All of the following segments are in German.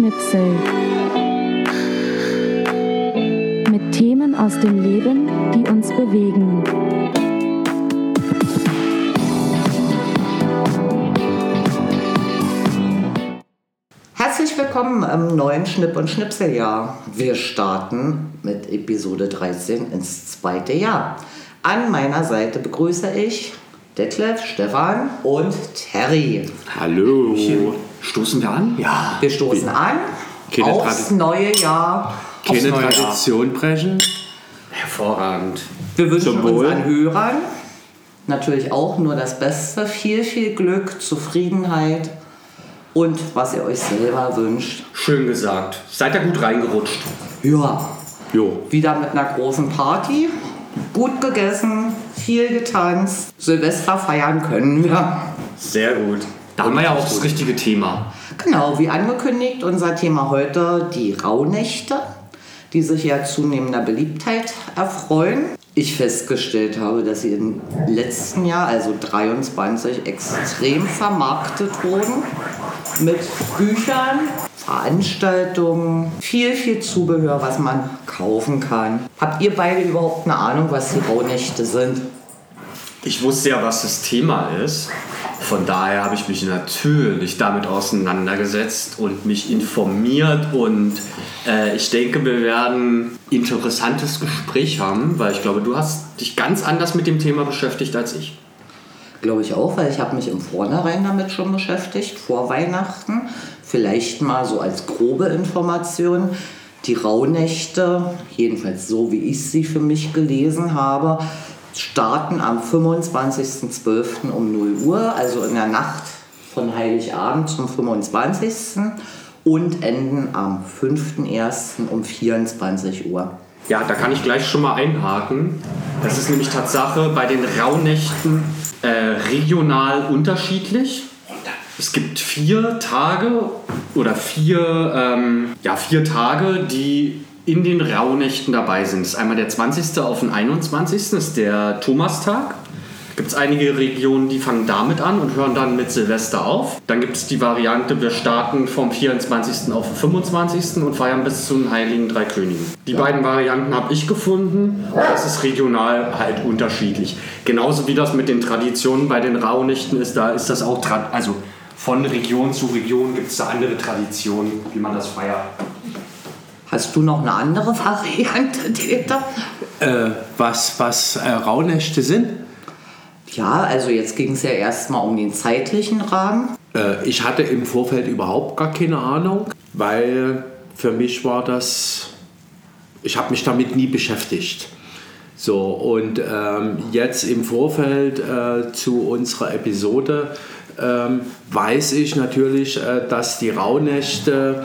Schnipsel. Mit Themen aus dem Leben, die uns bewegen. Herzlich willkommen im neuen Schnipp- und Schnipseljahr. Wir starten mit Episode 13 ins zweite Jahr. An meiner Seite begrüße ich Detlef, Stefan und Terry. Hallo. Stoßen wir an? Ja, Wir stoßen an Keine aufs Tradi- neue Jahr. Keine neue Jahr. Tradition brechen. hervorragend. Wir wünschen Zum Wohl. unseren Hörern natürlich auch nur das Beste. Viel, viel Glück, Zufriedenheit und was ihr euch selber wünscht. Schön gesagt. Seid ihr gut reingerutscht? Ja, Jo. wieder mit einer großen Party. Gut gegessen, viel getanzt. Silvester feiern können wir. Sehr gut. Da haben wir ja auch das richtige Thema. Genau, wie angekündigt, unser Thema heute die Rauhnächte, die sich ja zunehmender Beliebtheit erfreuen. Ich festgestellt habe, dass sie im letzten Jahr, also 23, extrem vermarktet wurden. Mit Büchern, Veranstaltungen, viel, viel Zubehör, was man kaufen kann. Habt ihr beide überhaupt eine Ahnung, was die Rauhnächte sind? Ich wusste ja, was das Thema ist. Von daher habe ich mich natürlich damit auseinandergesetzt und mich informiert. Und äh, ich denke, wir werden interessantes Gespräch haben, weil ich glaube, du hast dich ganz anders mit dem Thema beschäftigt als ich. Glaube ich auch, weil ich habe mich im Vornherein damit schon beschäftigt, vor Weihnachten. Vielleicht mal so als grobe Information. Die Rauhnächte, jedenfalls so wie ich sie für mich gelesen habe, starten am 25.12. um 0 Uhr, also in der Nacht von Heiligabend zum 25. und enden am 5.1. um 24 Uhr. Ja, da kann ich gleich schon mal einhaken. Das ist nämlich Tatsache bei den Rauhnächten äh, regional unterschiedlich. Es gibt vier Tage oder vier, ähm, ja, vier Tage, die in den Rauhnächten dabei sind. Das ist einmal der 20. auf den 21. Das ist der Thomastag. Gibt es einige Regionen, die fangen damit an und hören dann mit Silvester auf. Dann gibt es die Variante, wir starten vom 24. auf den 25. und feiern bis zu den Heiligen Drei Königen. Die beiden Varianten habe ich gefunden und das ist regional halt unterschiedlich. Genauso wie das mit den Traditionen bei den Rauhnächten ist, da ist das auch, also von Region zu Region gibt es da andere Traditionen, wie man das feiert. Hast du noch eine andere Variante, Täter? Äh, was was äh, Rauhnächte sind? Ja, also jetzt ging es ja erstmal um den zeitlichen Rahmen. Äh, ich hatte im Vorfeld überhaupt gar keine Ahnung, weil für mich war das, ich habe mich damit nie beschäftigt. So, und ähm, jetzt im Vorfeld äh, zu unserer Episode ähm, weiß ich natürlich, äh, dass die Rauhnächte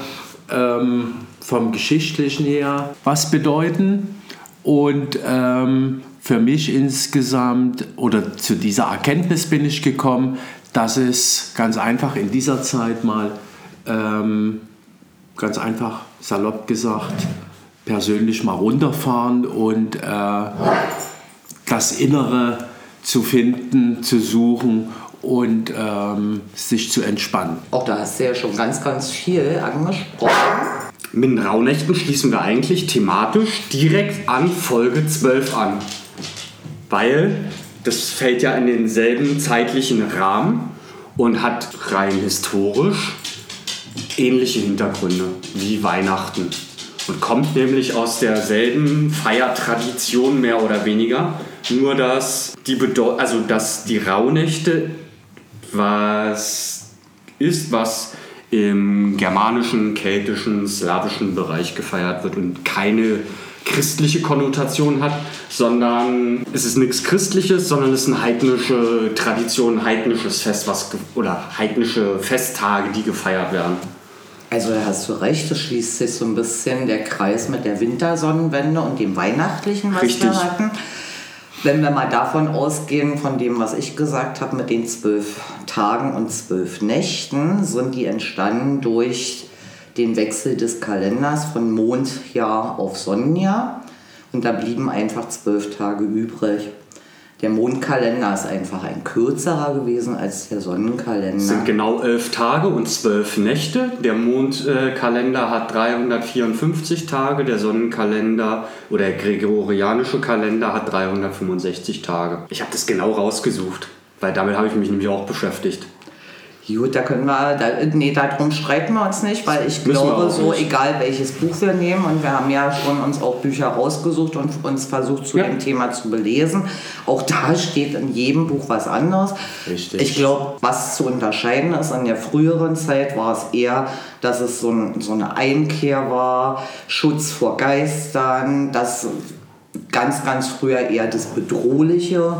ähm, vom Geschichtlichen her was bedeuten. Und ähm, für mich insgesamt oder zu dieser Erkenntnis bin ich gekommen, dass es ganz einfach in dieser Zeit mal, ähm, ganz einfach salopp gesagt, persönlich mal runterfahren und äh, das Innere zu finden, zu suchen und ähm, sich zu entspannen. Auch da hast du ja schon ganz, ganz viel angesprochen. Mit den Rauhnächten schließen wir eigentlich thematisch direkt an Folge 12 an. Weil das fällt ja in denselben zeitlichen Rahmen und hat rein historisch ähnliche Hintergründe wie Weihnachten. Und kommt nämlich aus derselben Feiertradition mehr oder weniger. Nur dass die, Bedeu also dass die Rauhnächte was ist, was im germanischen, keltischen, slawischen Bereich gefeiert wird und keine christliche Konnotation hat, sondern es ist nichts Christliches, sondern es ist eine heidnische Tradition, ein heidnisches Fest, was oder heidnische Festtage, die gefeiert werden. Also da hast du recht, es schließt sich so ein bisschen der Kreis mit der Wintersonnenwende und dem Weihnachtlichen, was Richtig. wir hatten. Wenn wir mal davon ausgehen, von dem, was ich gesagt habe, mit den zwölf Tagen und zwölf Nächten, sind die entstanden durch den Wechsel des Kalenders von Mondjahr auf Sonnenjahr. Und da blieben einfach zwölf Tage übrig. Der Mondkalender ist einfach ein kürzerer gewesen als der Sonnenkalender. Es sind genau elf Tage und zwölf Nächte. Der Mondkalender hat 354 Tage, der Sonnenkalender oder der gregorianische Kalender hat 365 Tage. Ich habe das genau rausgesucht, weil damit habe ich mich nämlich auch beschäftigt. Gut, da können wir, da, nee, darum streiten wir uns nicht, weil ich Müssen glaube, so nicht. egal welches Buch wir nehmen und wir haben ja schon uns auch Bücher rausgesucht und uns versucht zu Ja. dem Thema zu belesen. Auch da steht in jedem Buch was anderes. Richtig. Ich glaube, was zu unterscheiden ist, in der früheren Zeit war es eher, dass es so, ein, so eine Einkehr war, Schutz vor Geistern, dass ganz, ganz früher eher das Bedrohliche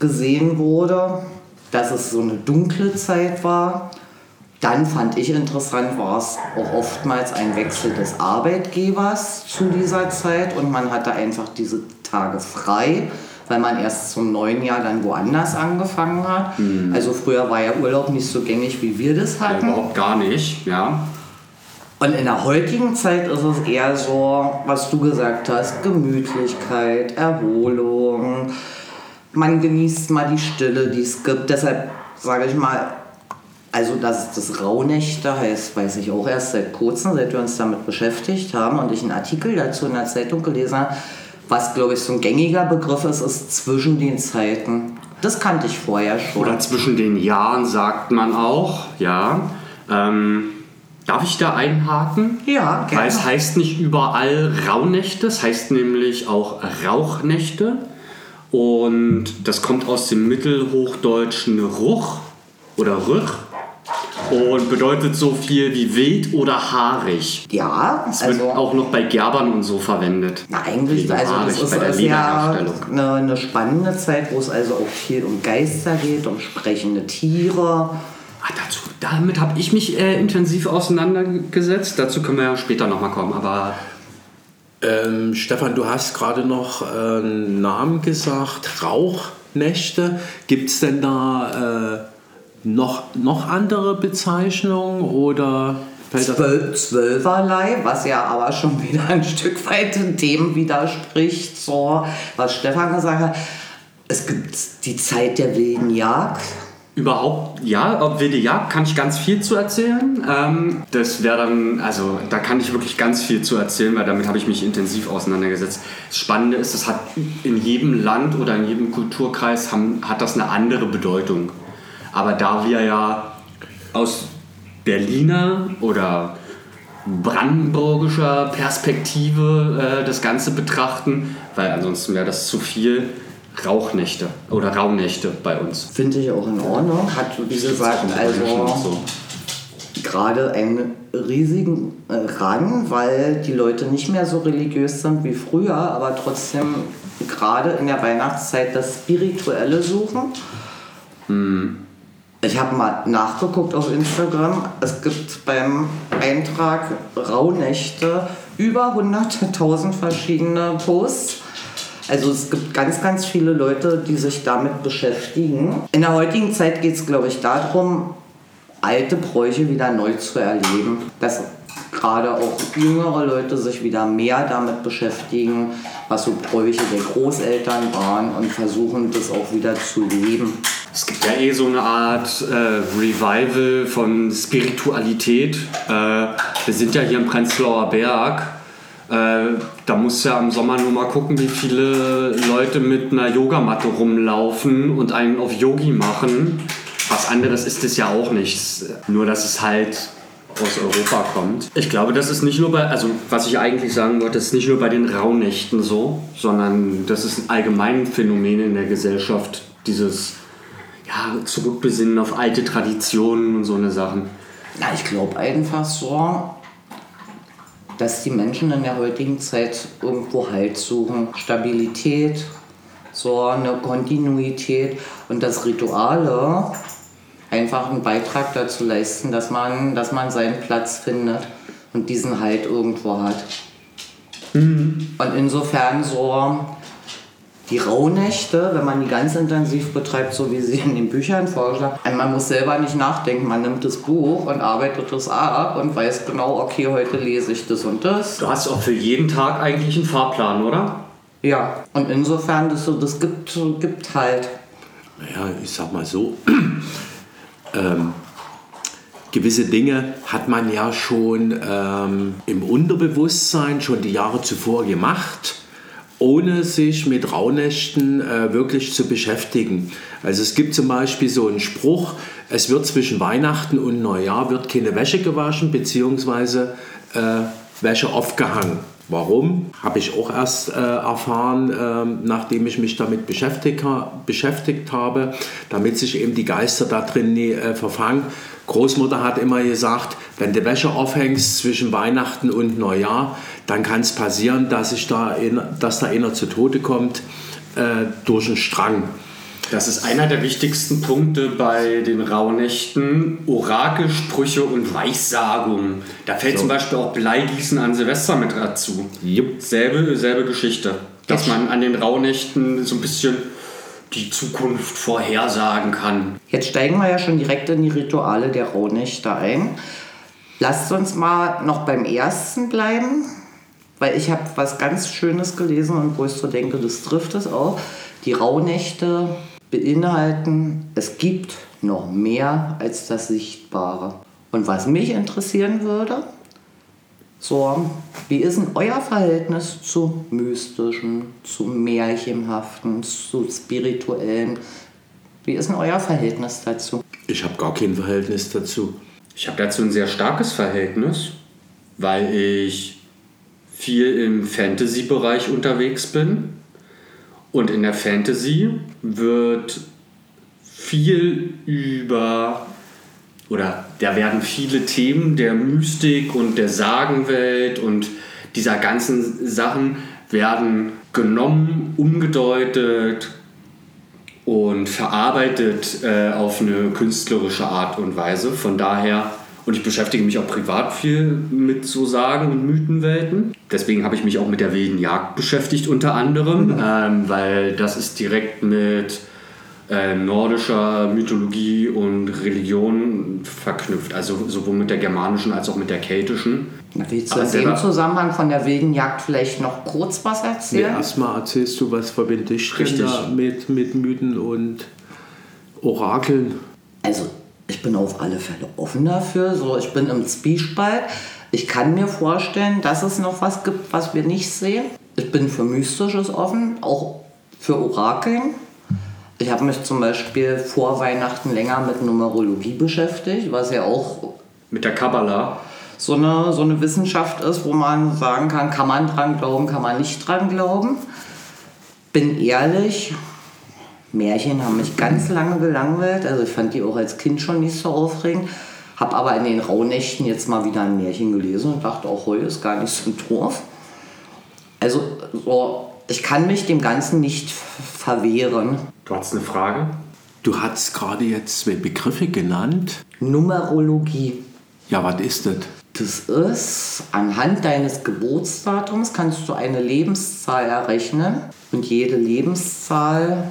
gesehen wurde, dass es so eine dunkle Zeit war. Dann fand ich interessant, war es auch oftmals ein Wechsel des Arbeitgebers zu dieser Zeit und man hatte einfach diese Tage frei, weil man erst zum neuen Jahr dann woanders angefangen hat. Also früher war ja Urlaub nicht so gängig, wie wir das Ja, hatten. überhaupt gar nicht, ja. Und in der heutigen Zeit ist es eher so, was du gesagt hast, Gemütlichkeit, Erholung. Man genießt mal die Stille, die es gibt. Deshalb sage ich mal, also dass das Rauhnächte heißt, weiß ich auch erst seit kurzem, seit wir uns damit beschäftigt haben und ich einen Artikel dazu in der Zeitung gelesen habe. Was, glaube ich, so ein gängiger Begriff ist, ist zwischen den Zeiten. Das kannte ich vorher schon. Oder zwischen den Jahren sagt man auch, ja. Ähm, darf ich da einhaken? Ja, gerne. Weil es heißt nicht überall Rauhnächte, es heißt nämlich auch Rauchnächte. Und das kommt aus dem mittelhochdeutschen Ruch oder Rüch und bedeutet so viel wie wild oder haarig. ja, Es wird also auch noch bei Gerbern und so verwendet. Na, eigentlich, also das ist, bei der ist ja eine, eine spannende Zeit, wo es also auch viel um Geister geht, um sprechende Tiere. Ah, dazu, damit habe ich mich äh, intensiv auseinandergesetzt. Dazu können wir ja später nochmal kommen. Aber Ähm, Stefan, du hast gerade noch äh, einen Namen gesagt, Rauchnächte. Gibt es denn da äh, noch, noch andere Bezeichnungen oder Zwölf, Zwölferlei, was ja aber schon wieder ein Stück weit dem widerspricht, so was Stefan gesagt hat. Es gibt die Zeit der wilden Jagd. Überhaupt, ja, ob wilde Jagd kann ich ganz viel zu erzählen. Ähm, das wäre dann, also da kann ich wirklich ganz viel zu erzählen, weil damit habe ich mich intensiv auseinandergesetzt. Das Spannende ist, das hat in jedem Land oder in jedem Kulturkreis haben, hat das eine andere Bedeutung. Aber da wir ja aus Berliner oder brandenburgischer Perspektive äh, das Ganze betrachten, weil ansonsten wäre das zu viel Rauchnächte oder Raunächte bei uns. Finde ich auch in Ordnung. Hat, wie gesagt, also so. gerade einen riesigen äh, Rang, weil die Leute nicht mehr so religiös sind wie früher, aber trotzdem gerade in der Weihnachtszeit das Spirituelle suchen. Ich habe mal nachgeguckt auf Instagram. Es gibt beim Eintrag Rauhnächte über 100.000 verschiedene Posts. Also es gibt ganz, ganz viele Leute, die sich damit beschäftigen. In der heutigen Zeit geht es, glaube ich, darum, alte Bräuche wieder neu zu erleben. Dass gerade auch jüngere Leute sich wieder mehr damit beschäftigen, was so Bräuche der Großeltern waren und versuchen, das auch wieder zu leben. Es gibt ja eh so eine Art äh, Revival von Spiritualität. Äh, wir sind ja hier im Prenzlauer Berg. Äh, da musst du ja im Sommer nur mal gucken, wie viele Leute mit einer Yogamatte rumlaufen und einen auf Yogi machen. Was anderes ist es ja auch nicht. Nur, dass es halt aus Europa kommt. Ich glaube, das ist nicht nur bei, also was ich eigentlich sagen wollte, ist nicht nur bei den Rauhnächten so, sondern das ist ein allgemeines Phänomen in der Gesellschaft, dieses ja, zurückbesinnen auf alte Traditionen und so eine Sachen. Na, ich glaube einfach so, dass die Menschen in der heutigen Zeit irgendwo Halt suchen, Stabilität, so eine Kontinuität und dass Rituale einfach einen Beitrag dazu leisten, dass man, dass man seinen Platz findet und diesen Halt irgendwo hat. Und insofern so die Rauhnächte, wenn man die ganz intensiv betreibt, so wie sie in den Büchern vorgeschlagen werden, man muss selber nicht nachdenken, man nimmt das Buch und arbeitet es ab und weiß genau, okay, heute lese ich das und das. Du hast auch für jeden Tag eigentlich einen Fahrplan, oder? Ja, und insofern, das, so, das gibt, gibt halt. Naja, ich sag mal so, ähm, gewisse Dinge hat man ja schon ähm, im Unterbewusstsein schon die Jahre zuvor gemacht, ohne sich mit Rauhnächten äh, wirklich zu beschäftigen. Also es gibt zum Beispiel so einen Spruch, es wird zwischen Weihnachten und Neujahr wird keine Wäsche gewaschen, beziehungsweise äh, Wäsche aufgehangen. Warum? Habe ich auch erst äh, erfahren, äh, nachdem ich mich damit beschäftigt, beschäftigt, habe, damit sich eben die Geister da drin nie äh, verfangen. Großmutter hat immer gesagt, wenn du Wäsche aufhängst zwischen Weihnachten und Neujahr, dann kann es passieren, dass, ich da in, dass da einer zu Tode kommt äh, durch einen Strang. Das ist einer der wichtigsten Punkte bei den Rauhnächten. Orakelsprüche und Weissagungen. Da fällt so. zum Beispiel auch Bleigießen an Silvester mit dazu. Yep. Selbe, selbe Geschichte. Dass man an den Rauhnächten so ein bisschen die Zukunft vorhersagen kann. Jetzt steigen wir ja schon direkt in die Rituale der Rauhnächte ein. Lasst uns mal noch beim ersten bleiben, weil ich habe was ganz Schönes gelesen und wo ich so denke, das trifft es auch. Die Rauhnächte beinhalten, es gibt noch mehr als das Sichtbare. Und was mich interessieren würde, so, wie ist denn euer Verhältnis zu mystischen, zu märchenhaften, zu spirituellen? Wie ist denn euer Verhältnis dazu? Ich habe gar kein Verhältnis dazu. Ich habe dazu ein sehr starkes Verhältnis, weil ich viel im Fantasy-Bereich unterwegs bin und in der Fantasy wird viel über, oder da werden viele Themen der Mystik und der Sagenwelt und dieser ganzen Sachen werden genommen, umgedeutet und verarbeitet äh, auf eine künstlerische Art und Weise. Von daher und ich beschäftige mich auch privat viel mit so Sagen und Mythenwelten. Deswegen habe ich mich auch mit der wilden Jagd beschäftigt, unter anderem, mhm. ähm, weil das ist direkt mit äh, nordischer Mythologie und Religion verknüpft. Also sowohl mit der germanischen als auch mit der keltischen. Willst du in dem Zusammenhang von der wilden Jagd vielleicht noch kurz was erzählen? Ja, erstmal erzählst du, was verbinde ich mit, mit Mythen und Orakeln? Also ich bin auf alle Fälle offen dafür. So, ich bin im Zwiespalt. Ich kann mir vorstellen, dass es noch was gibt, was wir nicht sehen. Ich bin für Mystisches offen, auch für Orakeln. Ich habe mich zum Beispiel vor Weihnachten länger mit Numerologie beschäftigt, was ja auch mit der Kabbala so eine, so eine Wissenschaft ist, wo man sagen kann, kann man dran glauben, kann man nicht dran glauben. Bin ehrlich, Märchen haben mich ganz lange gelangweilt. Also ich fand die auch als Kind schon nicht so aufregend. Habe aber in den Rauhnächten jetzt mal wieder ein Märchen gelesen und dachte auch, heute ist gar nicht so doof. Also so, ich kann mich dem Ganzen nicht verwehren. Du hast eine Frage? Du hast gerade jetzt zwei Begriffe genannt. Numerologie. Ja, was ist das? Das ist, anhand deines Geburtsdatums kannst du eine Lebenszahl errechnen. Und jede Lebenszahl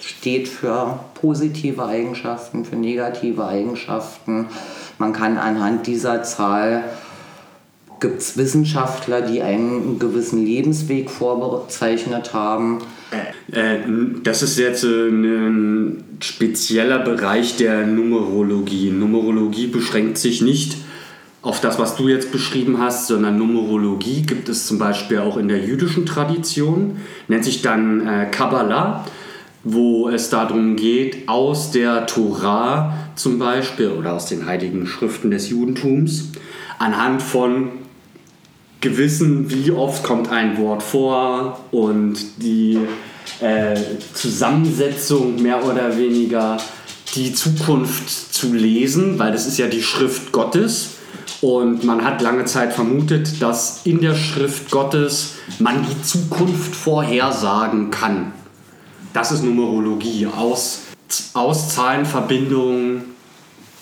steht für positive Eigenschaften, für negative Eigenschaften. Man kann anhand dieser Zahl gibt es Wissenschaftler, die einen gewissen Lebensweg vorzeichnet haben. Äh, äh, das ist jetzt ein spezieller Bereich der Numerologie. Numerologie beschränkt sich nicht auf das, was du jetzt beschrieben hast, sondern Numerologie gibt es zum Beispiel auch in der jüdischen Tradition, nennt sich dann äh, Kabbalah wo es darum geht, aus der Torah zum Beispiel oder aus den heiligen Schriften des Judentums anhand von gewissen, wie oft kommt ein Wort vor und die äh, Zusammensetzung mehr oder weniger die Zukunft zu lesen, weil das ist ja die Schrift Gottes. Und man hat lange Zeit vermutet, dass in der Schrift Gottes man die Zukunft vorhersagen kann. Das ist Numerologie. Aus, aus Zahlenverbindungen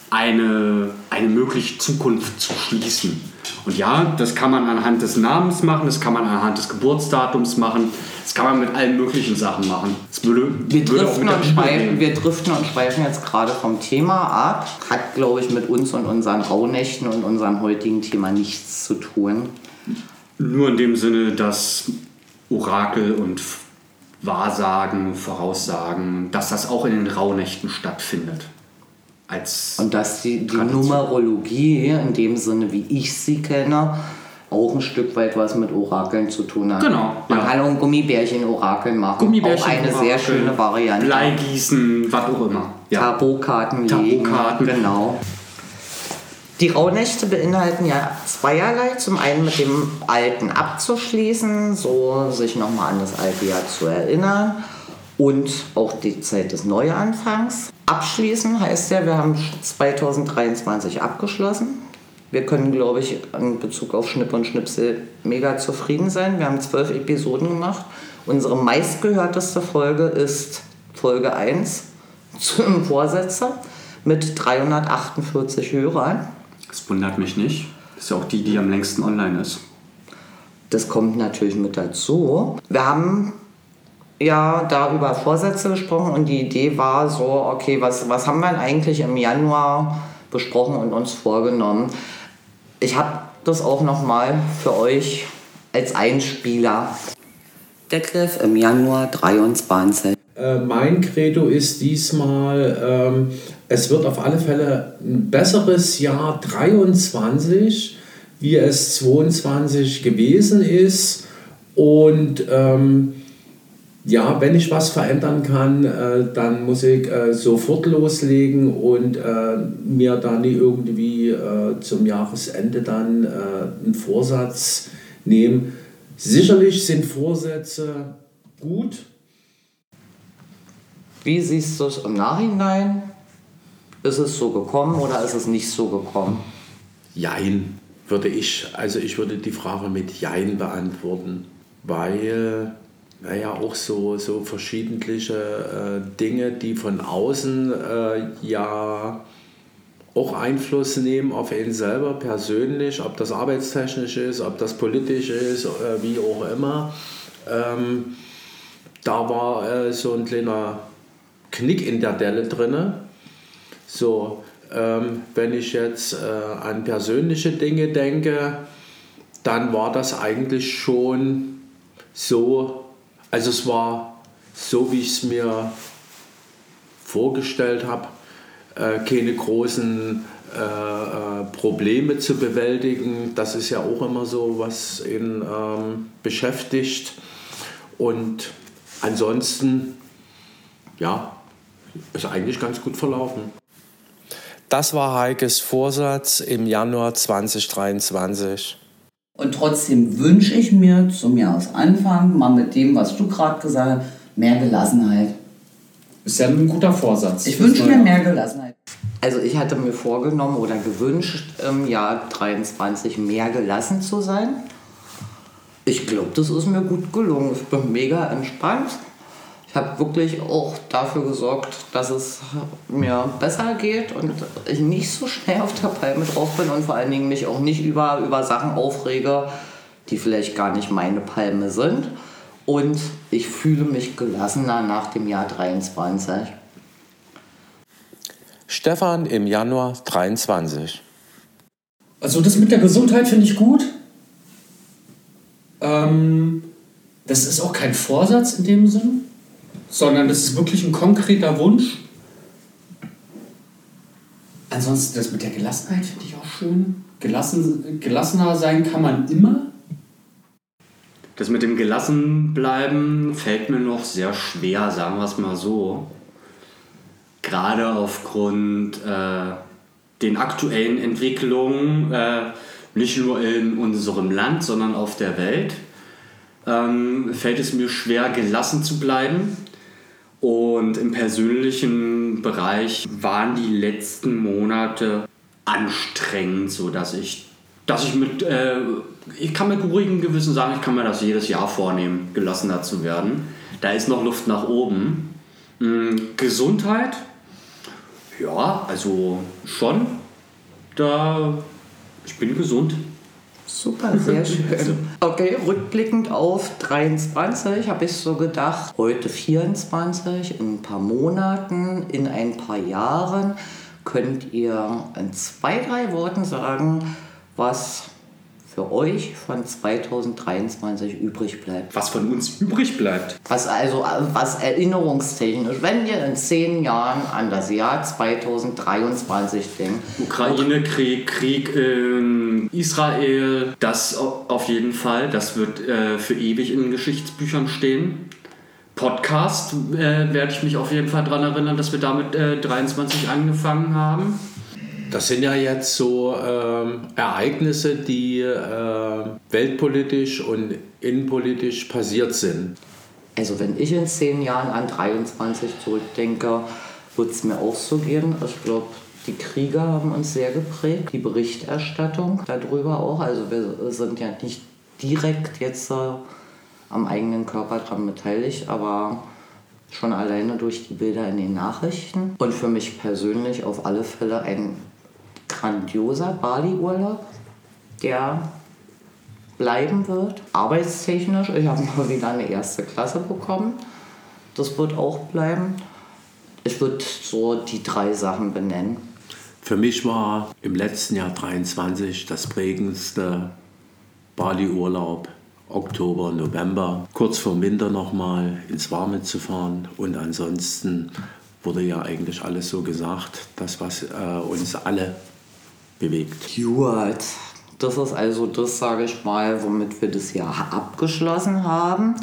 eine, eine mögliche Zukunft zu schließen. Und ja, das kann man anhand des Namens machen, das kann man anhand des Geburtsdatums machen, das kann man mit allen möglichen Sachen machen. Würde, wir, driften und schweifen, wir driften und schweifen jetzt gerade vom Thema ab. Hat, glaube ich, mit uns und unseren Rauhnächten und unserem heutigen Thema nichts zu tun. Nur in dem Sinne, dass Orakel und Wahrsagen, Voraussagen, dass das auch in den Rauhnächten stattfindet. Als Und dass die, die. Numerologie, in dem Sinne, wie ich sie kenne, auch ein Stück weit was mit Orakeln zu tun hat. Genau, Man ja. kann auch ein Gummibärchen-Orakel machen. Gummibärchen, auch eine sehr Orakel, schöne Variante. Bleigießen, was auch immer. Ja. Tarotkarten legen. Tarotkarten. Genau. Die Rauhnächte beinhalten ja zweierlei. Zum einen mit dem Alten abzuschließen, so sich nochmal an das alte Jahr zu erinnern und auch die Zeit des Neuanfangs. Abschließen heißt ja, wir haben 2023 abgeschlossen. Wir können, glaube ich, in Bezug auf Schnipp und Schnipsel mega zufrieden sein. Wir haben zwölf Episoden gemacht. Unsere meistgehörteste Folge ist Folge 1 zum Vorsetzer mit 348 Hörern. Das wundert mich nicht. Ist ja auch die, die am längsten online ist. Das kommt natürlich mit dazu. Wir haben ja da über Vorsätze gesprochen und die Idee war so, okay, was, was haben wir denn eigentlich im Januar besprochen und uns vorgenommen? Ich habe das auch nochmal für euch als Einspieler. Detlef im Januar 23. Äh, mein Credo ist diesmal, ähm, es wird auf alle Fälle ein besseres Jahr 23, wie es 22 gewesen ist. Und ähm, ja, wenn ich was verändern kann, äh, dann muss ich äh, sofort loslegen und äh, mir dann irgendwie äh, zum Jahresende dann äh, einen Vorsatz nehmen. Sicherlich sind Vorsätze gut. Wie siehst du es im Nachhinein? Ist es so gekommen oder ist es nicht so gekommen? Jein, würde ich, also ich würde die Frage mit Jein beantworten, weil naja auch so, so verschiedentliche äh, Dinge, die von außen äh, ja auch Einfluss nehmen auf ihn selber persönlich, ob das arbeitstechnisch ist, ob das politisch ist, äh, wie auch immer. Ähm, da war äh, so ein kleiner Knick in der Delle drinne. So, ähm, wenn ich jetzt äh, an persönliche Dinge denke, dann war das eigentlich schon so, also es war so, wie ich es mir vorgestellt habe, äh, keine großen äh, äh, Probleme zu bewältigen. Das ist ja auch immer so, was ihn ähm, beschäftigt. Und ansonsten, ja, ist eigentlich ganz gut verlaufen. Das war Heikes Vorsatz im Januar 2023. Und trotzdem wünsche ich mir zum Jahresanfang, mal mit dem, was du gerade gesagt hast, mehr Gelassenheit. Ist ja ein guter Vorsatz. Ich wünsche mir mehr Gelassenheit. Also ich hatte mir vorgenommen oder gewünscht, im Jahr 23 mehr gelassen zu sein. Ich glaube, das ist mir gut gelungen. Ich bin mega entspannt. Ich habe wirklich auch dafür gesorgt, dass es mir besser geht und ich nicht so schnell auf der Palme drauf bin und vor allen Dingen mich auch nicht über, über Sachen aufrege, die vielleicht gar nicht meine Palme sind. Und ich fühle mich gelassener nach dem Jahr 23. Stefan im Januar 23. Also das mit der Gesundheit finde ich gut. Ähm, das ist auch kein Vorsatz in dem Sinn, sondern das ist wirklich ein konkreter Wunsch. Ansonsten das mit der Gelassenheit finde ich auch schön. Gelassen, gelassener sein kann man immer. Das mit dem Gelassenbleiben fällt mir noch sehr schwer, sagen wir es mal so. Gerade aufgrund äh, den aktuellen Entwicklungen, äh, nicht nur in unserem Land, sondern auf der Welt, ähm, fällt es mir schwer, gelassen zu bleiben. Und im persönlichen Bereich waren die letzten Monate anstrengend, sodass ich, dass ich mit, äh, ich kann mit ruhigem Gewissen sagen, ich kann mir das jedes Jahr vornehmen, gelassener zu werden. Da ist noch Luft nach oben. Mm, Gesundheit, ja, also schon. Da, ich bin gesund. Super, sehr schön. Okay, rückblickend auf 23 habe ich so gedacht, heute 24, in ein paar Monaten, in ein paar Jahren könnt ihr in zwei, drei Worten sagen, was für euch von 2023 übrig bleibt. Was von uns übrig bleibt. Was also, was erinnerungstechnisch, wenn ihr in zehn Jahren an das Jahr 2023 denkt, Ukraine-Krieg, Krieg in Israel, das au- auf jeden Fall. Das wird äh, für ewig in den Geschichtsbüchern stehen. Podcast äh, werde ich mich auf jeden Fall daran erinnern, dass wir damit äh, 23 angefangen haben. Das sind ja jetzt so ähm, Ereignisse, die äh, weltpolitisch und innenpolitisch passiert sind. Also wenn ich in zehn Jahren an 23 zurückdenke, wird es mir auch so gehen. Ich glaube, die Kriege haben uns sehr geprägt, die Berichterstattung darüber auch. Also wir sind ja nicht direkt jetzt äh, am eigenen Körper dran beteiligt, aber schon alleine durch die Bilder in den Nachrichten. Und für mich persönlich auf alle Fälle ein grandioser Bali-Urlaub, der bleiben wird. Arbeitstechnisch, ich habe mal wieder eine erste Klasse bekommen. Das wird auch bleiben. Ich würde so die drei Sachen benennen. Für mich war im letzten Jahr 23 das prägendste Bali-Urlaub. Oktober, November, kurz vor Winter nochmal ins Warme zu fahren. Und ansonsten wurde ja eigentlich alles so gesagt, das, was äh, uns alle bewegt. Gut. Das ist also das, sage ich mal, womit wir das Jahr abgeschlossen haben.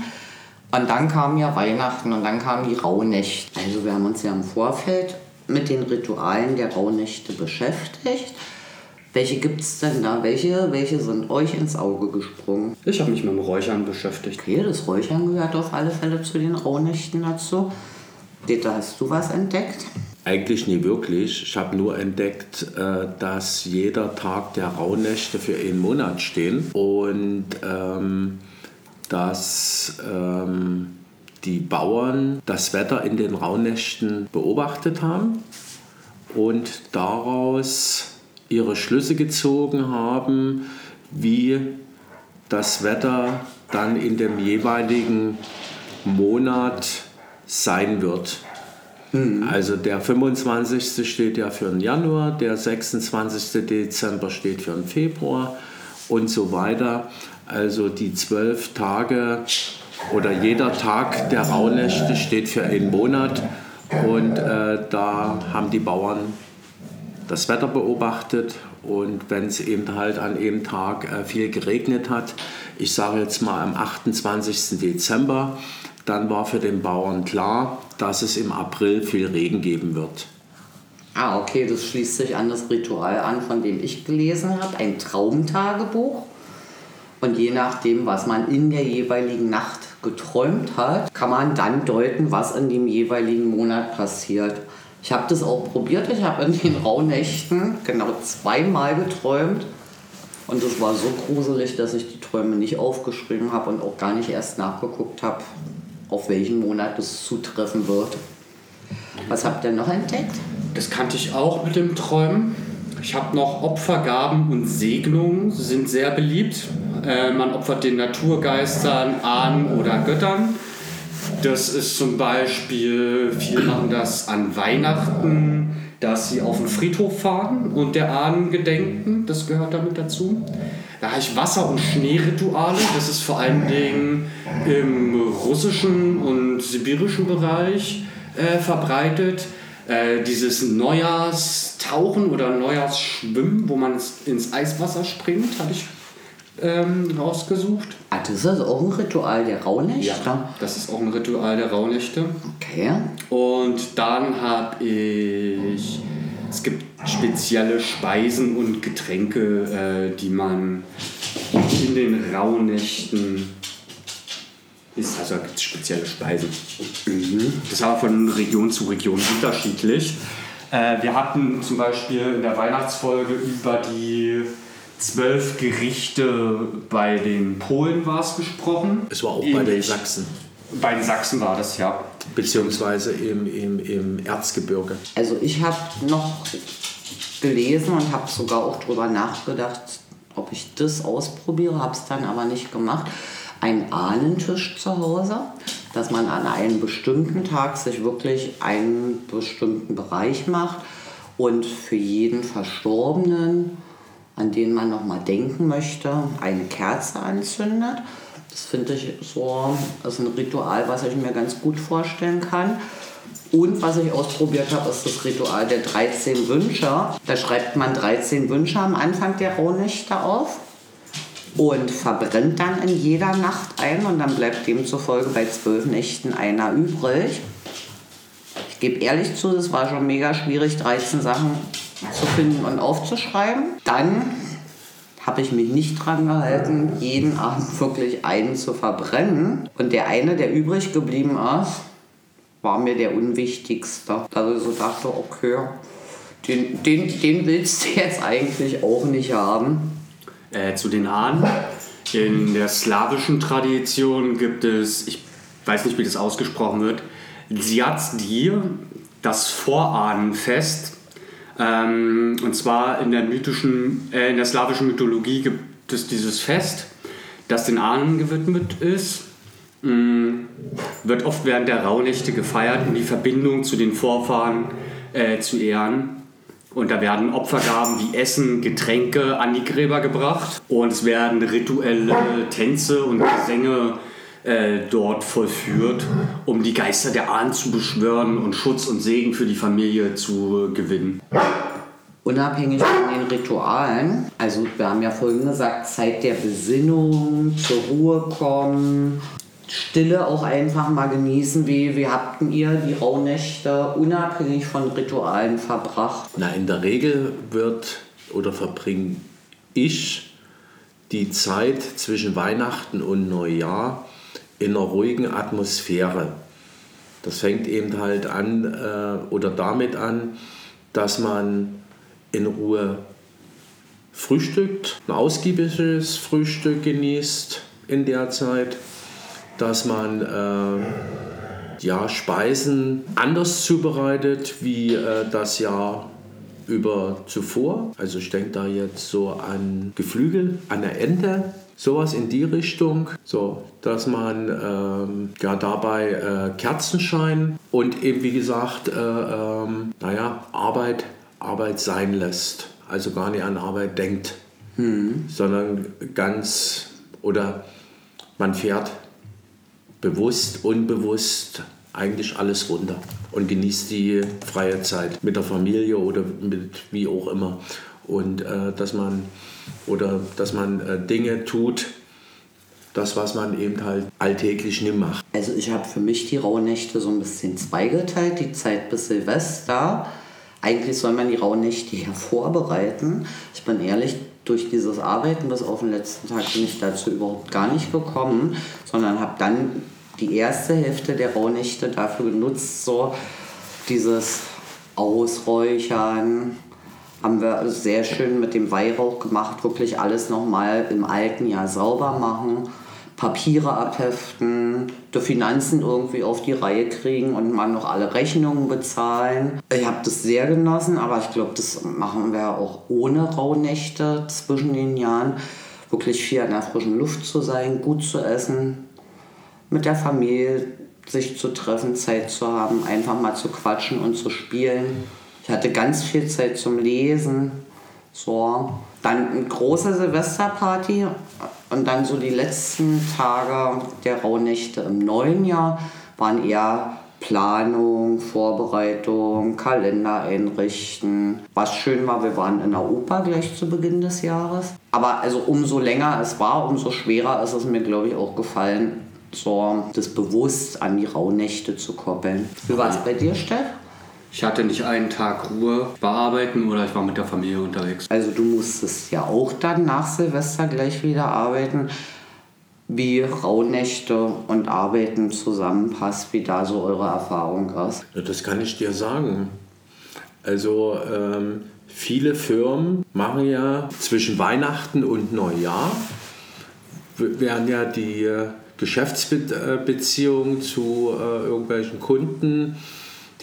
Und dann kam ja Weihnachten und dann kamen die Rauhnächte. Also wir haben uns ja im Vorfeld mit den Ritualen der Rauhnächte beschäftigt. Welche gibt es denn da? Welche, welche sind euch ins Auge gesprungen? Ich habe mich mit dem Räuchern beschäftigt. Okay, das Räuchern gehört auf alle Fälle zu den Rauhnächten dazu. Dieter, hast du was entdeckt? Eigentlich nie wirklich. Ich habe nur entdeckt, äh, dass jeder Tag der Rauhnächte für einen Monat stehen und ähm, dass ähm, die Bauern das Wetter in den Rauhnächten beobachtet haben und daraus ihre Schlüsse gezogen haben, wie das Wetter dann in dem jeweiligen Monat sein wird. Also der 25. steht ja für den Januar, der 26. Dezember steht für den Februar und so weiter. Also die zwölf Tage oder jeder Tag der Rauhnächte steht für einen Monat und äh, da haben die Bauern das Wetter beobachtet und wenn es eben halt an einem Tag äh, viel geregnet hat, ich sage jetzt mal am 28. Dezember, dann war für den Bauern klar, dass es im April viel Regen geben wird. Ah, okay, das schließt sich an das Ritual an, von dem ich gelesen habe. Ein Traumtagebuch. Und je nachdem, was man in der jeweiligen Nacht geträumt hat, kann man dann deuten, was in dem jeweiligen Monat passiert. Ich habe das auch probiert. Ich habe in den Rauhnächten genau zweimal geträumt. Und es war so gruselig, dass ich die Träume nicht aufgeschrieben habe und auch gar nicht erst nachgeguckt habe, auf welchen Monat es zutreffen wird. Was habt ihr noch entdeckt? Das kannte ich auch mit dem Träumen. Ich habe noch Opfergaben und Segnungen, sind sehr beliebt. Äh, man opfert den Naturgeistern, Ahnen oder Göttern. Das ist zum Beispiel, viele machen das an Weihnachten, dass sie auf den Friedhof fahren und der Ahnen gedenken. Das gehört damit dazu. Da habe ich Wasser- und Schneerituale. Das ist vor allen Dingen im russischen und sibirischen Bereich äh, verbreitet. Äh, dieses Neujahrstauchen oder Neujahrsschwimmen, wo man ins Eiswasser springt, habe ich ähm, rausgesucht. Ah, das ist auch ein Ritual der Rauhnächte? das ist auch ein Ritual der Rauhnächte. Okay. Und dann habe ich. Es gibt spezielle Speisen und Getränke, äh, die man in den Rauhnächten isst. Also gibt es spezielle Speisen. Das ist aber von Region zu Region unterschiedlich. Äh, wir hatten zum Beispiel in der Weihnachtsfolge über die zwölf Gerichte bei den Polen war es gesprochen. Es war auch bei den Ähnlich. Sachsen, Bei den Sachsen war das, ja. beziehungsweise im, im, im Erzgebirge. Also ich habe noch gelesen und habe sogar auch drüber nachgedacht, ob ich das ausprobiere, habe es dann aber nicht gemacht. Ein Ahnentisch zu Hause, dass man an einem bestimmten Tag sich wirklich einen bestimmten Bereich macht und für jeden Verstorbenen an den man noch mal denken möchte, eine Kerze anzündet. Das finde ich so, das ist ein Ritual, was ich mir ganz gut vorstellen kann. Und was ich ausprobiert habe, ist das Ritual der 13 Wünsche. Da schreibt man 13 Wünsche am Anfang der Rauhnächte auf und verbrennt dann in jeder Nacht ein und dann bleibt demzufolge bei zwölf Nächten einer übrig. Ich gebe ehrlich zu, das war schon mega schwierig, 13 Sachen zu finden und aufzuschreiben. Dann habe ich mich nicht dran gehalten, jeden Abend wirklich einen zu verbrennen. Und der eine, der übrig geblieben ist, war mir der unwichtigste. Also so dachte, okay, den, den, den willst du jetzt eigentlich auch nicht haben. Äh, zu den Ahnen. In der slawischen Tradition gibt es, ich weiß nicht, wie das ausgesprochen wird, Dziadzdir, das Vorahnenfest. Ähm, und zwar in der mythischen, äh, in der slawischen Mythologie gibt es dieses Fest, das den Ahnen gewidmet ist. Mm, wird oft während der Rauhnächte gefeiert, um die Verbindung zu den Vorfahren äh, zu ehren. Und da werden Opfergaben wie Essen, Getränke an die Gräber gebracht. Und es werden rituelle Tänze und Gesänge äh, dort vollführt, um die Geister der Ahnen zu beschwören und Schutz und Segen für die Familie zu gewinnen. Unabhängig von den Ritualen, also wir haben ja vorhin gesagt, Zeit der Besinnung, zur Ruhe kommen, Stille auch einfach mal genießen. Wie, wie habt ihr die Rauhnächte unabhängig von Ritualen verbracht? Na, in der Regel wird oder verbringe ich die Zeit zwischen Weihnachten und Neujahr in einer ruhigen Atmosphäre. Das fängt eben halt an äh, oder damit an, dass man in Ruhe frühstückt, ein ausgiebiges Frühstück genießt in der Zeit dass man äh, ja, Speisen anders zubereitet wie äh, das Jahr über zuvor. Also ich denke da jetzt so an Geflügel, an der Ente, sowas in die Richtung, so dass man ähm, ja dabei äh, Kerzenschein und eben wie gesagt, äh, ähm, naja, Arbeit, Arbeit sein lässt. Also gar nicht an Arbeit denkt, hm. sondern ganz oder man fährt bewusst, unbewusst eigentlich alles runter und genießt die freie Zeit mit der Familie oder mit wie auch immer. Und äh, dass man oder dass man äh, Dinge tut, das, was man eben halt alltäglich nicht macht. Also ich habe für mich die Rauhnächte so ein bisschen zweigeteilt, die Zeit bis Silvester. Eigentlich soll man die Rauhnächte ja vorbereiten. Ich bin ehrlich, durch dieses Arbeiten bis auf den letzten Tag bin ich dazu überhaupt gar nicht gekommen, sondern habe dann die erste Hälfte der Rauhnächte dafür genutzt, so dieses Ausräuchern. Haben wir sehr schön mit dem Weihrauch gemacht, wirklich alles nochmal im alten Jahr sauber machen, Papiere abheften, die Finanzen irgendwie auf die Reihe kriegen und mal noch alle Rechnungen bezahlen. Ich habe das sehr genossen, aber ich glaube, das machen wir auch ohne Rauhnächte zwischen den Jahren. Wirklich viel an der frischen Luft zu sein, gut zu essen, mit der Familie sich zu treffen, Zeit zu haben, einfach mal zu quatschen und zu spielen. Ich hatte ganz viel Zeit zum Lesen. So. Dann eine große Silvesterparty und dann so die letzten Tage der Rauhnächte im neuen Jahr waren eher Planung, Vorbereitung, Kalender einrichten. Was schön war, wir waren in der Oper gleich zu Beginn des Jahres. Aber also umso länger es war, umso schwerer ist es mir, glaube ich, auch gefallen, so das bewusst an die Rauhnächte zu koppeln. Wie war es bei dir, Steff? Ich hatte nicht einen Tag Ruhe bearbeiten oder ich war mit der Familie unterwegs. Also du musstest ja auch dann nach Silvester gleich wieder arbeiten. Wie Rauhnächte und Arbeiten zusammenpasst, wie da so eure Erfahrung ist. Ja, das kann ich dir sagen. Also ähm, viele Firmen machen ja zwischen Weihnachten und Neujahr werden ja die äh, Geschäftsbeziehungen zu äh, irgendwelchen Kunden,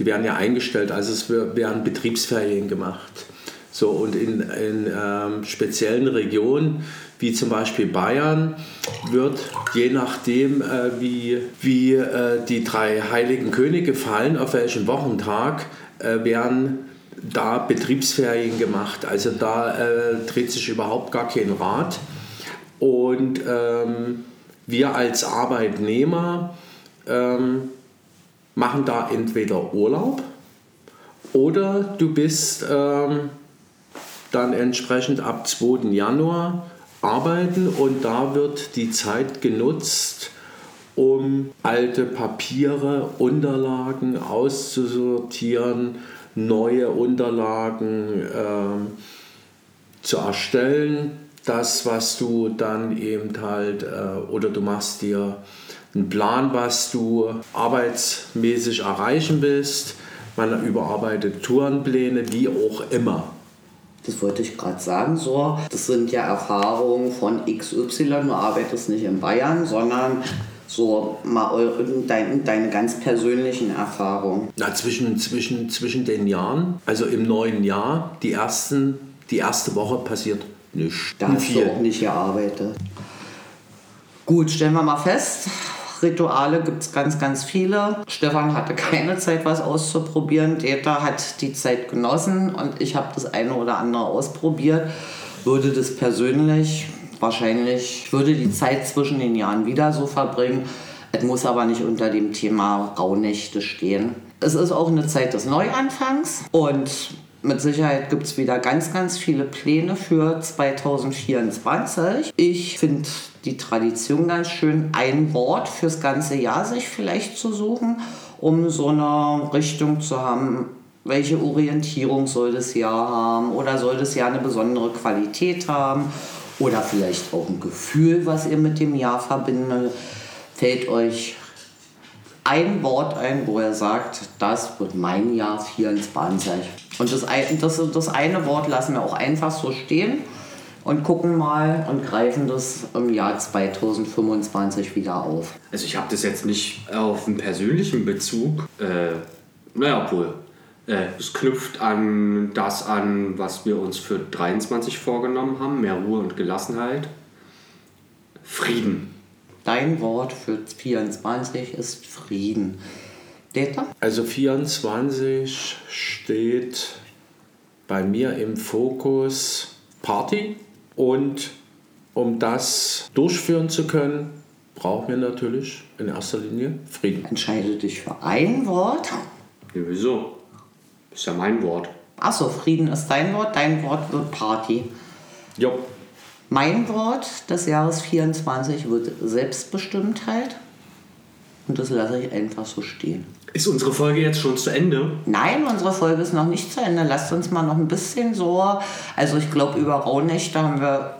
die werden ja eingestellt, also es werden Betriebsferien gemacht. So, und in, in ähm, speziellen Regionen, wie zum Beispiel Bayern, wird je nachdem, äh, wie, wie äh, die drei heiligen Könige fallen, auf welchem Wochentag, äh, werden da Betriebsferien gemacht. Also da äh, dreht sich überhaupt gar kein Rad. Und ähm, wir als Arbeitnehmer ähm, machen da entweder Urlaub oder du bist ähm, dann entsprechend ab 2. Januar arbeiten und da wird die Zeit genutzt, um alte Papiere, Unterlagen auszusortieren, neue Unterlagen äh, zu erstellen. Das, was du dann eben halt, äh, oder du machst dir einen Plan, was du arbeitsmäßig erreichen willst. Man überarbeitet Tourenpläne, wie auch immer. Das wollte ich gerade sagen, so. Das sind ja Erfahrungen von XY. Du arbeitest nicht in Bayern, sondern so mal eure, dein, deine ganz persönlichen Erfahrungen. Na, zwischen, zwischen, zwischen den Jahren, also im neuen Jahr, die, ersten, die erste Woche passiert nichts. Da hast du auch nicht gearbeitet. Gut, stellen wir mal fest, Rituale gibt es ganz, ganz viele. Stefan hatte keine Zeit, was auszuprobieren. Deta hat die Zeit genossen und ich habe das eine oder andere ausprobiert. Würde das persönlich wahrscheinlich, würde die Zeit zwischen den Jahren wieder so verbringen. Es muss aber nicht unter dem Thema Rauhnächte stehen. Es ist auch eine Zeit des Neuanfangs und mit Sicherheit gibt es wieder ganz, ganz viele Pläne für 2024. Ich finde die Tradition ganz schön, ein Wort fürs ganze Jahr sich vielleicht zu suchen, um so eine Richtung zu haben, welche Orientierung soll das Jahr haben oder soll das Jahr eine besondere Qualität haben oder vielleicht auch ein Gefühl, was ihr mit dem Jahr verbindet. Fällt euch ein Wort ein, wo er sagt, das wird mein Jahr 24. Und das, das, das eine Wort lassen wir auch einfach so stehen und gucken mal und greifen das im Jahr 2025 wieder auf. Also ich habe das jetzt nicht auf einen persönlichen Bezug. Äh, naja, obwohl. Äh, es knüpft an das an, was wir uns für 23 vorgenommen haben. Mehr Ruhe und Gelassenheit. Frieden. Dein Wort für 24 ist Frieden. Deta? Also 24 steht bei mir im Fokus Party und um das durchführen zu können, brauchen wir natürlich in erster Linie Frieden. Entscheide dich für ein Wort. Ja, wieso? Ist ja mein Wort. Achso, Frieden ist dein Wort, dein Wort wird Party. Jo. Mein Wort des Jahres 24 wird Selbstbestimmtheit. Und das lasse ich einfach so stehen. Ist unsere Folge jetzt schon zu Ende? Nein, unsere Folge ist noch nicht zu Ende. Lasst uns mal noch ein bisschen so. Also ich glaube, über Rauhnächte haben wir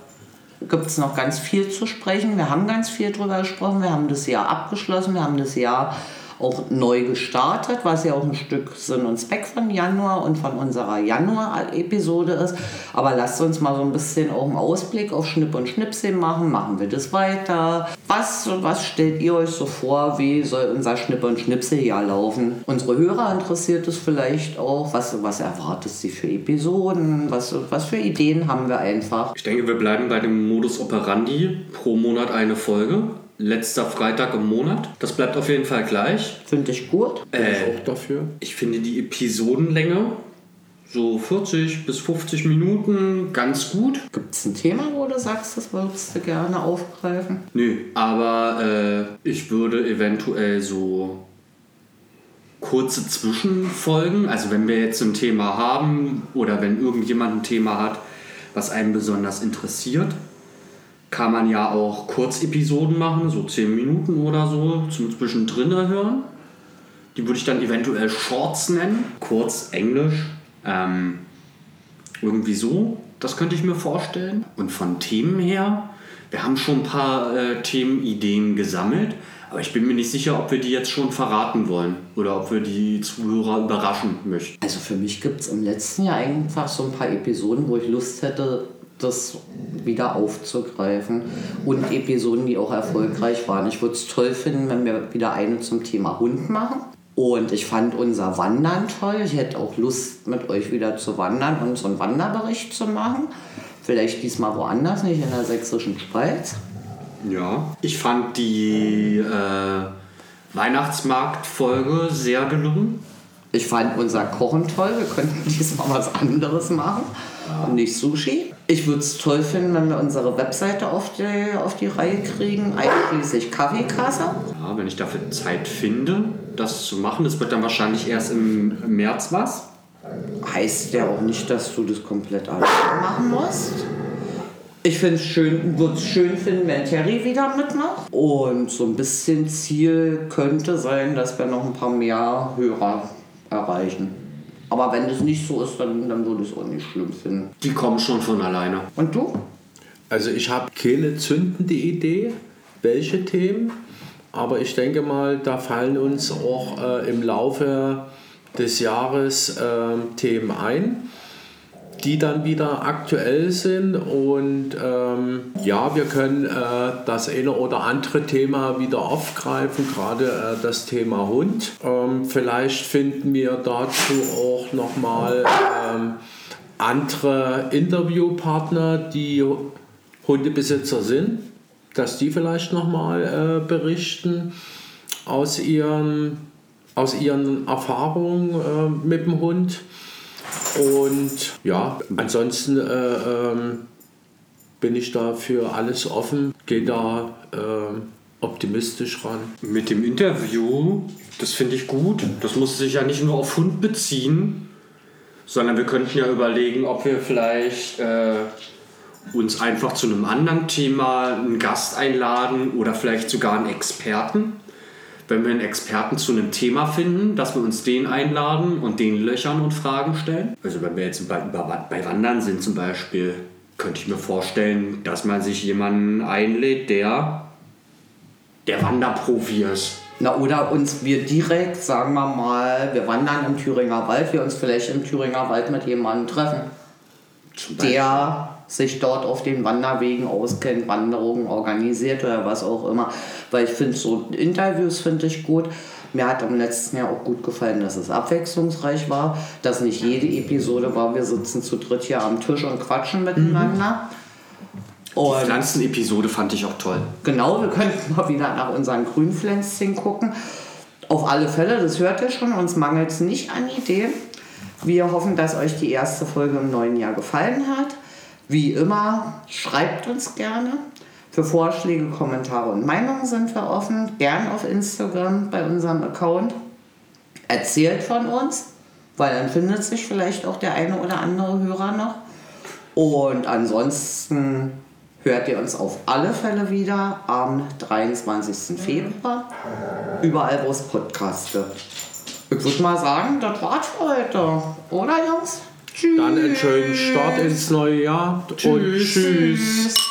gibt es noch ganz viel zu sprechen. Wir haben ganz viel drüber gesprochen. Wir haben das Jahr abgeschlossen. Wir haben das Jahr auch neu gestartet, was ja auch ein Stück Sinn und Zweck von Januar und von unserer Januar-Episode ist. Aber lasst uns mal so ein bisschen auch einen Ausblick auf Schnipp und Schnipsel machen. Machen wir das weiter? Was, was stellt ihr euch so vor? Wie soll unser Schnipp und Schnipseljahr laufen? Unsere Hörer interessiert es vielleicht auch. Was, was erwartet sie für Episoden? Was, was für Ideen haben wir einfach? Ich denke, wir bleiben bei dem Modus operandi pro Monat eine Folge letzter Freitag im Monat. Das bleibt auf jeden Fall gleich. Finde ich gut. Bin ich auch dafür. Ich finde die Episodenlänge so 40 bis 50 Minuten ganz gut. Gibt es ein Thema, wo du sagst, das würdest du gerne aufgreifen? Nö, aber äh, ich würde eventuell so kurze Zwischenfolgen, also wenn wir jetzt ein Thema haben oder wenn irgendjemand ein Thema hat, was einen besonders interessiert, kann man ja auch Kurzepisoden machen, so 10 Minuten oder so, zum Zwischendrin hören. Die würde ich dann eventuell Shorts nennen, kurz Englisch. Ähm, irgendwie so, das könnte ich mir vorstellen. Und von Themen her, wir haben schon ein paar äh, Themenideen gesammelt, aber ich bin mir nicht sicher, ob wir die jetzt schon verraten wollen oder ob wir die Zuhörer überraschen möchten. Also für mich gibt es im letzten Jahr einfach so ein paar Episoden, wo ich Lust hätte, das wieder aufzugreifen und Episoden, die auch erfolgreich waren. Ich würde es toll finden, wenn wir wieder eine zum Thema Hund machen. Und ich fand unser Wandern toll. Ich hätte auch Lust, mit euch wieder zu wandern und so einen Wanderbericht zu machen. Vielleicht diesmal woanders, nicht in der sächsischen Schweiz. Ja, ich fand die äh, Weihnachtsmarktfolge sehr gelungen. Ich fand unser Kochen toll. Wir könnten diesmal was anderes machen und nicht Sushi. Ich würde es toll finden, wenn wir unsere Webseite auf die, auf die Reihe kriegen, einschließlich Kaffeekasse. Ja, wenn ich dafür Zeit finde, das zu machen, das wird dann wahrscheinlich erst im März was. Heißt ja auch nicht, dass du das komplett alleine machen musst. Ich finde es schön, würde es schön finden, wenn Terry wieder mitmacht. Und so ein bisschen Ziel könnte sein, dass wir noch ein paar mehr Hörer erreichen. Aber wenn das nicht so ist, dann, dann würde ich es auch nicht schlimm finden. Die kommen schon von alleine. Und du? Also ich habe keine zündende Idee, welche Themen, aber ich denke mal, da fallen uns auch äh, im Laufe des Jahres äh, Themen ein, die dann wieder aktuell sind und ähm, ja, wir können äh, das eine oder andere Thema wieder aufgreifen, gerade äh, das Thema Hund. Ähm, vielleicht finden wir dazu auch nochmal ähm, andere Interviewpartner, die Hundebesitzer sind, dass die vielleicht nochmal äh, berichten aus ihren, aus ihren Erfahrungen äh, mit dem Hund. Und ja, ansonsten äh, ähm, bin ich da für alles offen, gehe da ähm, optimistisch ran. Mit dem Interview, das finde ich gut. Das muss sich ja nicht nur auf Hund beziehen, sondern wir könnten ja überlegen, ob wir vielleicht äh, uns einfach zu einem anderen Thema einen Gast einladen oder vielleicht sogar einen Experten. Wenn wir einen Experten zu einem Thema finden, dass wir uns den einladen und den löchern und Fragen stellen. Also wenn wir jetzt bei, bei Wandern sind zum Beispiel, könnte ich mir vorstellen, dass man sich jemanden einlädt, der der Wanderprofi ist. Na, oder uns wir direkt, sagen wir mal, wir wandern im Thüringer Wald, wir uns vielleicht im Thüringer Wald mit jemandem treffen, der sich dort auf den Wanderwegen auskennt, Wanderungen organisiert oder was auch immer. Weil ich finde, so Interviews finde ich gut. Mir hat im letzten Jahr auch gut gefallen, dass es abwechslungsreich war, dass nicht jede Episode war, wir sitzen zu dritt hier am Tisch und quatschen miteinander. Die Und Pflanzenepisode fand ich auch toll. Genau, wir könnten mal wieder nach unseren Grünpflänzchen gucken. Auf alle Fälle, das hört ihr schon, uns mangelt es nicht an Ideen. Wir hoffen, dass euch die erste Folge im neuen Jahr gefallen hat. Wie immer, schreibt uns gerne. Für Vorschläge, Kommentare und Meinungen sind wir offen. Gern auf Instagram bei unserem Account. Erzählt von uns, weil dann findet sich vielleicht auch der eine oder andere Hörer noch. Und ansonsten hört ihr uns auf alle Fälle wieder am 23. Februar. Überall, wo es Podcasts gibt. Ich würde mal sagen, das war's für heute. Oder, Jungs? Tschüss. Dann einen schönen Start ins neue Jahr und tschüss. Tschüss.